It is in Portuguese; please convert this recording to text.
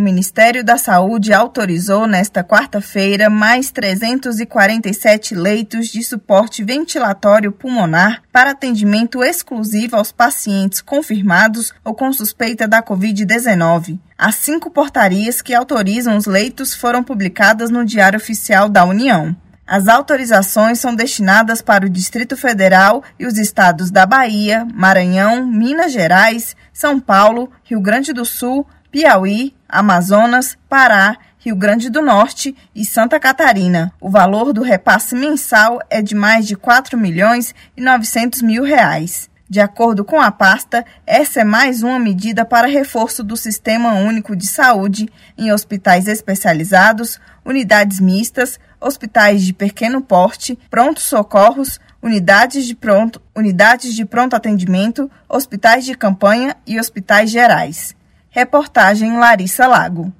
Ministério da Saúde autorizou nesta quarta-feira mais 347 leitos de suporte ventilatório pulmonar para atendimento exclusivo aos pacientes confirmados ou com suspeita da Covid-19. As cinco portarias que autorizam os leitos foram publicadas no Diário Oficial da União. As autorizações são destinadas para o Distrito Federal e os estados da Bahia, Maranhão, Minas Gerais, São Paulo, Rio Grande do Sul, Piauí, Amazonas, Pará, Rio Grande do Norte e Santa Catarina. O valor do repasse mensal é de mais de 4 milhões e 900 mil reais. De acordo com a pasta, essa é mais uma medida para reforço do Sistema Único de Saúde em hospitais especializados, unidades mistas, hospitais de pequeno porte, prontos socorros, unidades de pronto, unidades de pronto atendimento, hospitais de campanha e hospitais gerais. Reportagem Larissa Lago.